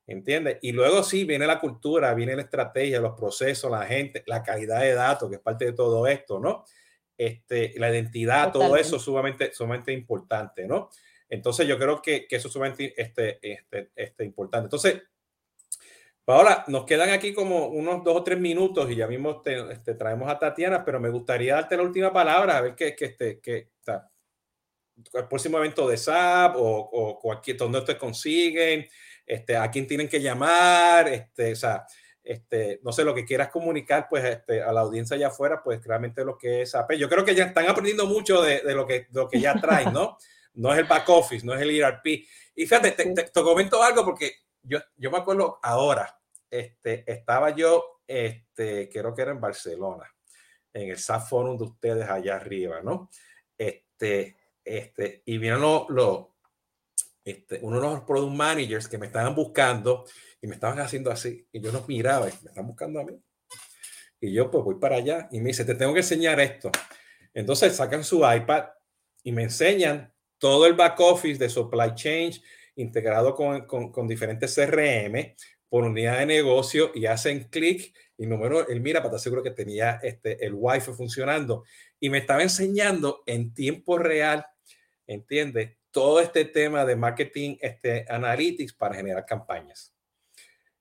¿entiendes? Y luego sí, viene la cultura, viene la estrategia, los procesos, la gente, la calidad de datos, que es parte de todo esto, ¿no? Este, la identidad, todo eso es sumamente, sumamente importante, ¿no? Entonces yo creo que, eso es este, este, este, importante. Entonces, Paola, nos quedan aquí como unos dos o tres minutos y ya mismo traemos a Tatiana, pero me gustaría darte la última palabra, a ver qué, qué, este, el próximo evento de SAP o, o cualquier, donde te consiguen, a quién tienen que llamar, o sea, no sé, lo que quieras comunicar pues a la audiencia allá afuera, pues realmente lo que es SAP. Yo creo que ya están aprendiendo mucho de, de lo, que, lo que ya traen, ¿no? No es el back office, no es el ERP. Y fíjate, te, te, te comento algo porque yo, yo me acuerdo ahora, este, estaba yo, este, creo que era en Barcelona, en el SAP Forum de ustedes allá arriba, ¿no? Este, este, y vieron lo, lo, este, uno de los product managers que me estaban buscando y me estaban haciendo así, y yo los miraba y me están buscando a mí. Y yo pues voy para allá y me dice, te tengo que enseñar esto. Entonces sacan su iPad y me enseñan todo el back office de supply chain integrado con, diferentes CRM por unidad de negocio y hacen clic y número, él mira para estar seguro que tenía este, el wifi funcionando y me estaba enseñando en tiempo real, ¿entiendes? Todo este tema de marketing, este, analytics para generar campañas.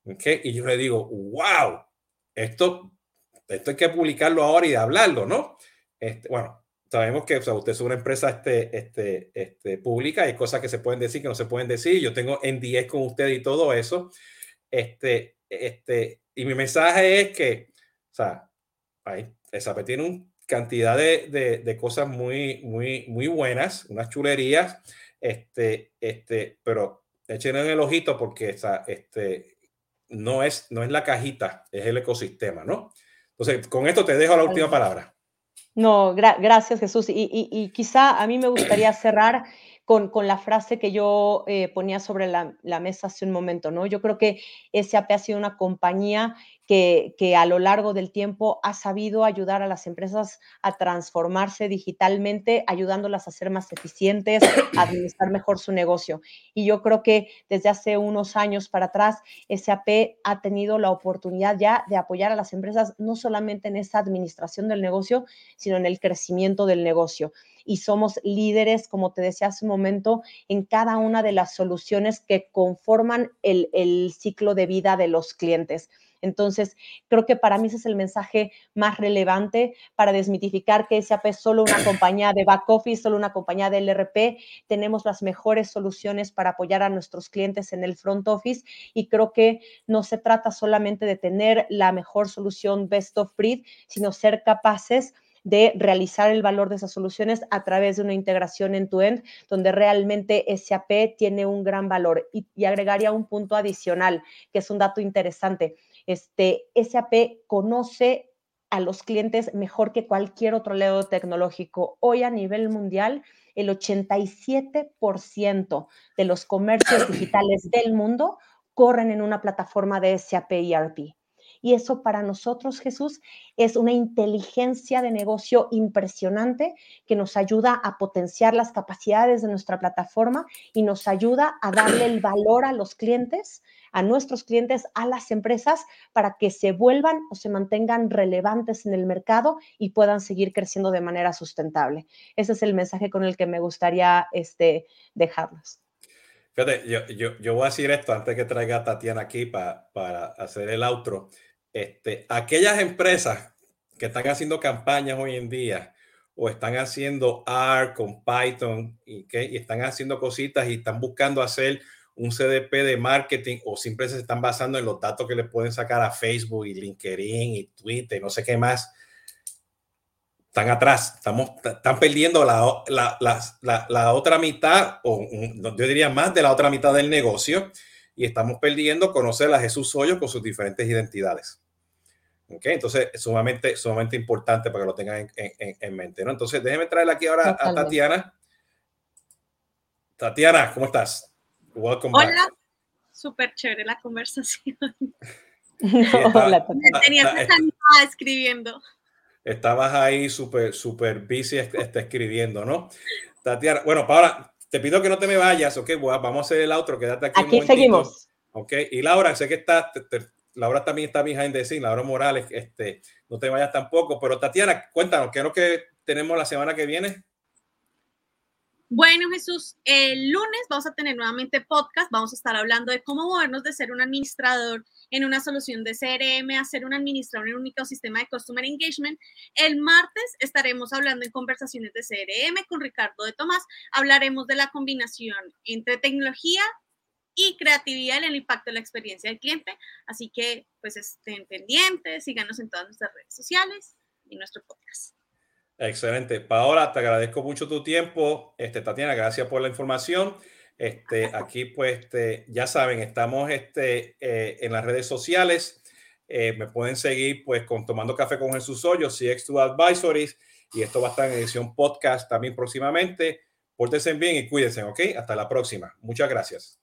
¿Okay? Y yo le digo, wow, esto, esto hay que publicarlo ahora y hablarlo, ¿no? Este, bueno, sabemos que o sea, usted es una empresa este, este, este, pública, hay cosas que se pueden decir, que no se pueden decir, yo tengo NDS con usted y todo eso, este, este, y mi mensaje es que, o sea, ahí, SAP tiene una cantidad de, de, de, cosas muy, muy, muy buenas, unas chulerías, este, este, pero echen en el ojito porque esa, este, no, es, no es la cajita, es el ecosistema, ¿no? Entonces, con esto te dejo la última palabra. No, gra gracias Jesús. Y, y, y, quizá a mí me gustaría cerrar con, con la frase que yo eh, ponía sobre la, la, mesa hace un momento, ¿no? Yo creo que SAP ha sido una compañía que, que, a lo largo del tiempo ha sabido ayudar a las empresas a transformarse digitalmente, ayudándolas a ser más eficientes, a administrar mejor su negocio. Y yo creo que desde hace unos años para atrás, SAP ha tenido la oportunidad ya de apoyar a las empresas no solamente en esa administración del negocio, sino en el crecimiento del negocio y somos líderes, como te decía hace un momento, en cada una de las soluciones que conforman el, ciclo de vida de los clientes. Entonces, creo que para mí ese es el mensaje más relevante para desmitificar que SAP es solo una compañía de back office, solo una compañía de LRP. Tenemos las mejores soluciones para apoyar a nuestros clientes en el front office y creo que no se trata solamente de tener la mejor solución best of breed, sino ser capaces de realizar el valor de esas soluciones a través de una integración en tu end, donde realmente SAP tiene un gran valor. Y, y, agregaría un punto adicional, que es un dato interesante. Este, SAP conoce a los clientes mejor que cualquier otro leo tecnológico. Hoy a nivel mundial, el 87% de los comercios digitales del mundo corren en una plataforma de SAP ERP. Y eso para nosotros, Jesús, es una inteligencia de negocio impresionante que nos ayuda a potenciar las capacidades de nuestra plataforma y nos ayuda a darle el valor a los clientes, a nuestros clientes, a las empresas, para que se vuelvan o se mantengan relevantes en el mercado y puedan seguir creciendo de manera sustentable. Ese es el mensaje con el que me gustaría este, dejarlos. Fíjate, yo, yo, yo, voy a decir esto antes que traiga a Tatiana aquí para, para hacer el outro este, aquellas empresas que están haciendo campañas hoy en día o están haciendo R con Python y, que, están haciendo cositas y están buscando hacer un CDP de marketing o simplemente se están basando en los datos que le pueden sacar a Facebook y LinkedIn y Twitter no sé qué más, están atrás, estamos, están perdiendo la, la, la, la, otra mitad, o yo diría más de la otra mitad del negocio, y estamos perdiendo conocer a Jesús Hoyos con sus diferentes identidades. Okay, entonces es sumamente, sumamente importante para que lo tengan en, en, en mente. ¿no? Entonces, déjeme traerle aquí ahora a Tatiana. Tatiana, ¿cómo estás? Welcome Hola, back. súper chévere la conversación. Hola, Me tenías escribiendo. Estabas ahí súper, súper busy este, escribiendo, ¿no? Tatiana, bueno, Paula, te pido que no te me vayas, ok, vamos a hacer el otro, quédate aquí. Aquí seguimos. Ok, y Laura, sé que estás, te, te, Laura también está behind the Laura Morales, este, no te vayas tampoco. Pero Tatiana, cuéntanos, ¿qué es lo que tenemos la semana que viene? Bueno, Jesús, el lunes vamos a tener nuevamente podcast. Vamos a estar hablando de cómo movernos de ser un administrador en una solución de CRM a ser un administrador en un único sistema de Customer Engagement. El martes estaremos hablando en conversaciones de CRM con Ricardo de Tomás. Hablaremos de la combinación entre tecnología y creatividad en el impacto de la experiencia del cliente. Así que, pues estén pendientes, síganos en todas nuestras redes sociales y nuestro podcast. Excelente. Paola, te agradezco mucho tu tiempo. Este, Tatiana, gracias por la información. Este, aquí, pues, este, ya saben, estamos este, eh, en las redes sociales. Eh, me pueden seguir, pues, con Tomando Café con Jesús Hoyo, CX2 Advisories, y esto va a estar en edición podcast también próximamente. Pórtense bien y cuídense, ¿ok? Hasta la próxima. Muchas gracias.